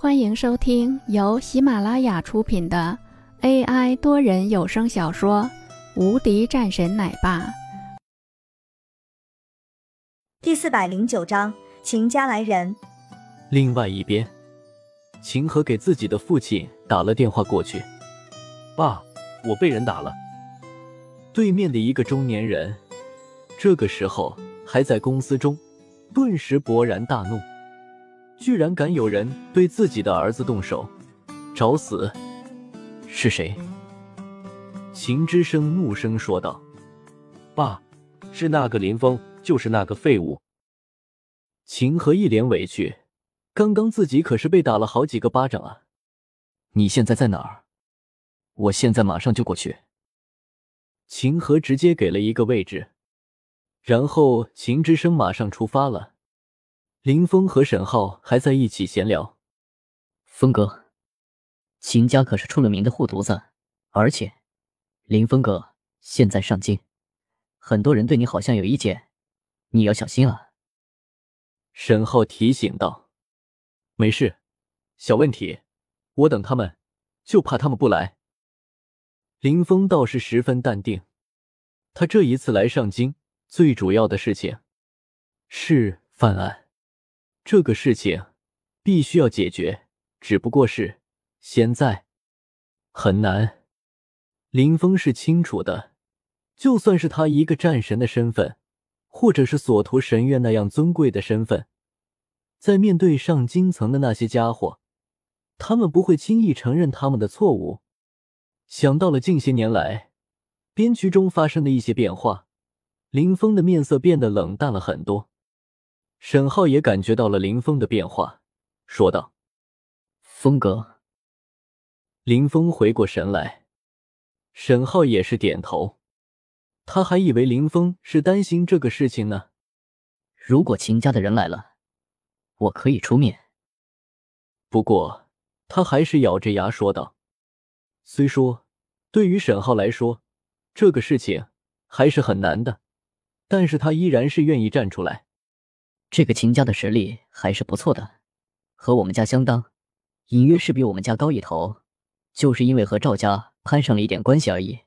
欢迎收听由喜马拉雅出品的 AI 多人有声小说《无敌战神奶爸》第四百零九章：秦家来人。另外一边，秦河给自己的父亲打了电话过去：“爸，我被人打了。”对面的一个中年人，这个时候还在公司中，顿时勃然大怒。居然敢有人对自己的儿子动手，找死！是谁？秦之声怒声说道：“爸，是那个林峰，就是那个废物。”秦河一脸委屈，刚刚自己可是被打了好几个巴掌啊！你现在在哪儿？我现在马上就过去。秦河直接给了一个位置，然后秦之声马上出发了。林峰和沈浩还在一起闲聊。峰哥，秦家可是出了名的护犊子，而且林峰哥现在上京，很多人对你好像有意见，你要小心啊。沈浩提醒道：“没事，小问题，我等他们，就怕他们不来。”林峰倒是十分淡定，他这一次来上京，最主要的事情是犯案。这个事情必须要解决，只不过是现在很难。林峰是清楚的，就算是他一个战神的身份，或者是索图神院那样尊贵的身份，在面对上京层的那些家伙，他们不会轻易承认他们的错误。想到了近些年来边区中发生的一些变化，林峰的面色变得冷淡了很多。沈浩也感觉到了林峰的变化，说道：“峰哥。”林峰回过神来，沈浩也是点头。他还以为林峰是担心这个事情呢。如果秦家的人来了，我可以出面。不过他还是咬着牙说道：“虽说对于沈浩来说，这个事情还是很难的，但是他依然是愿意站出来。”这个秦家的实力还是不错的，和我们家相当，隐约是比我们家高一头，就是因为和赵家攀上了一点关系而已。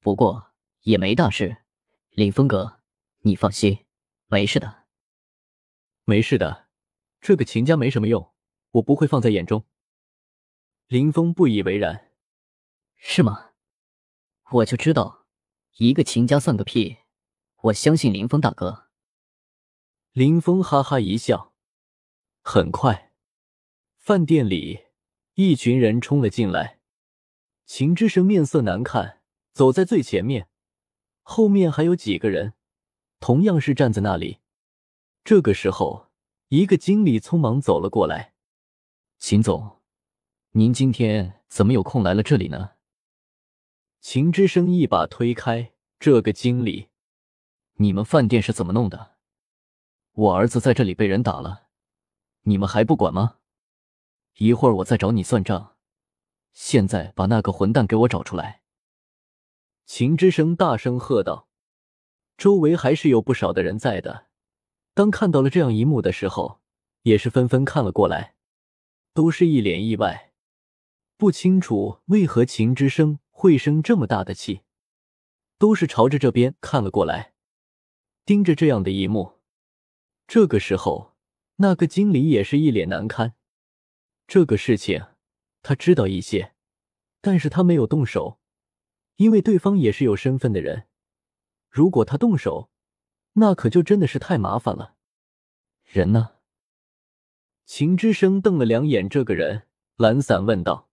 不过也没大事，林峰哥，你放心，没事的。没事的，这个秦家没什么用，我不会放在眼中。林峰不以为然，是吗？我就知道，一个秦家算个屁，我相信林峰大哥。林峰哈哈一笑，很快，饭店里一群人冲了进来。秦之声面色难看，走在最前面，后面还有几个人，同样是站在那里。这个时候，一个经理匆忙走了过来：“秦总，您今天怎么有空来了这里呢？”秦之声一把推开这个经理：“你们饭店是怎么弄的？”我儿子在这里被人打了，你们还不管吗？一会儿我再找你算账。现在把那个混蛋给我找出来！秦之声大声喝道。周围还是有不少的人在的，当看到了这样一幕的时候，也是纷纷看了过来，都是一脸意外，不清楚为何秦之声会生这么大的气，都是朝着这边看了过来，盯着这样的一幕。这个时候，那个经理也是一脸难堪。这个事情他知道一些，但是他没有动手，因为对方也是有身份的人。如果他动手，那可就真的是太麻烦了。人呢？秦之声瞪了两眼这个人，懒散问道：“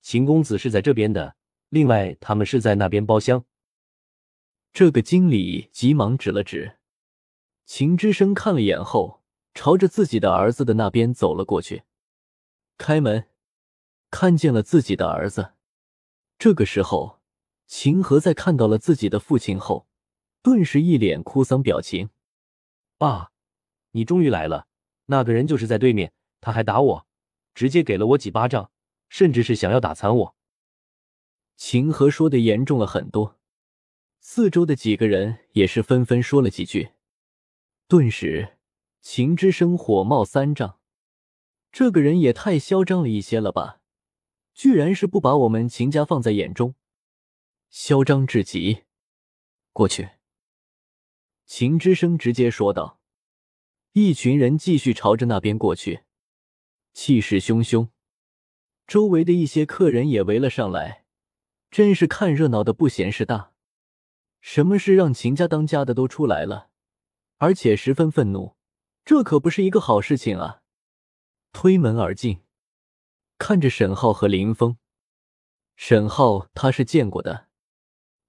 秦公子是在这边的，另外他们是在那边包厢。”这个经理急忙指了指。秦之声看了眼后，朝着自己的儿子的那边走了过去。开门，看见了自己的儿子。这个时候，秦河在看到了自己的父亲后，顿时一脸哭丧表情。爸，你终于来了！那个人就是在对面，他还打我，直接给了我几巴掌，甚至是想要打残我。秦河说的严重了很多，四周的几个人也是纷纷说了几句。顿时，秦之声火冒三丈。这个人也太嚣张了一些了吧！居然是不把我们秦家放在眼中，嚣张至极。过去，秦之声直接说道。一群人继续朝着那边过去，气势汹汹。周围的一些客人也围了上来，真是看热闹的不嫌事大。什么事让秦家当家的都出来了，而且十分愤怒，这可不是一个好事情啊！推门而进，看着沈浩和林峰。沈浩他是见过的，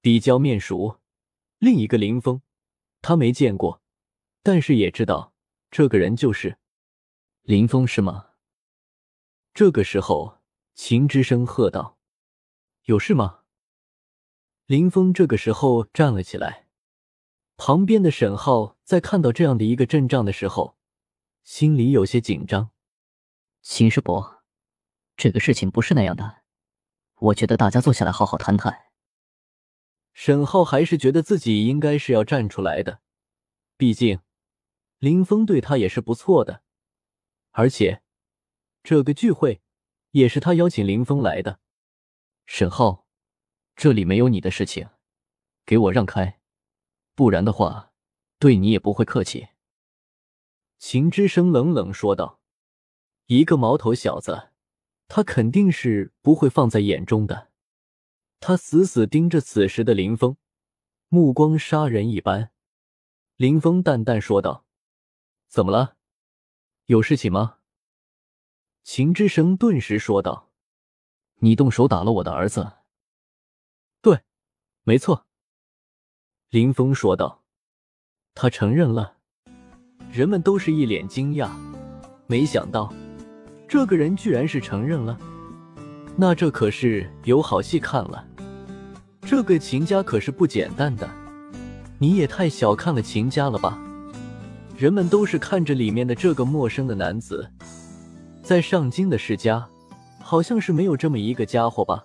比较面熟。另一个林峰，他没见过，但是也知道。这个人就是林峰是吗？这个时候，秦之声喝道：“有事吗？”林峰这个时候站了起来。旁边的沈浩在看到这样的一个阵仗的时候，心里有些紧张。秦师伯，这个事情不是那样的，我觉得大家坐下来好好谈谈。沈浩还是觉得自己应该是要站出来的，毕竟。林峰对他也是不错的，而且这个聚会也是他邀请林峰来的。沈浩，这里没有你的事情，给我让开，不然的话，对你也不会客气。”秦之声冷冷说道。一个毛头小子，他肯定是不会放在眼中的。他死死盯着此时的林峰，目光杀人一般。林峰淡淡说道。怎么了？有事情吗？秦之声顿时说道：“你动手打了我的儿子。”对，没错。林峰说道：“他承认了。”人们都是一脸惊讶，没想到这个人居然是承认了。那这可是有好戏看了。这个秦家可是不简单的，你也太小看了秦家了吧？人们都是看着里面的这个陌生的男子，在上京的世家，好像是没有这么一个家伙吧。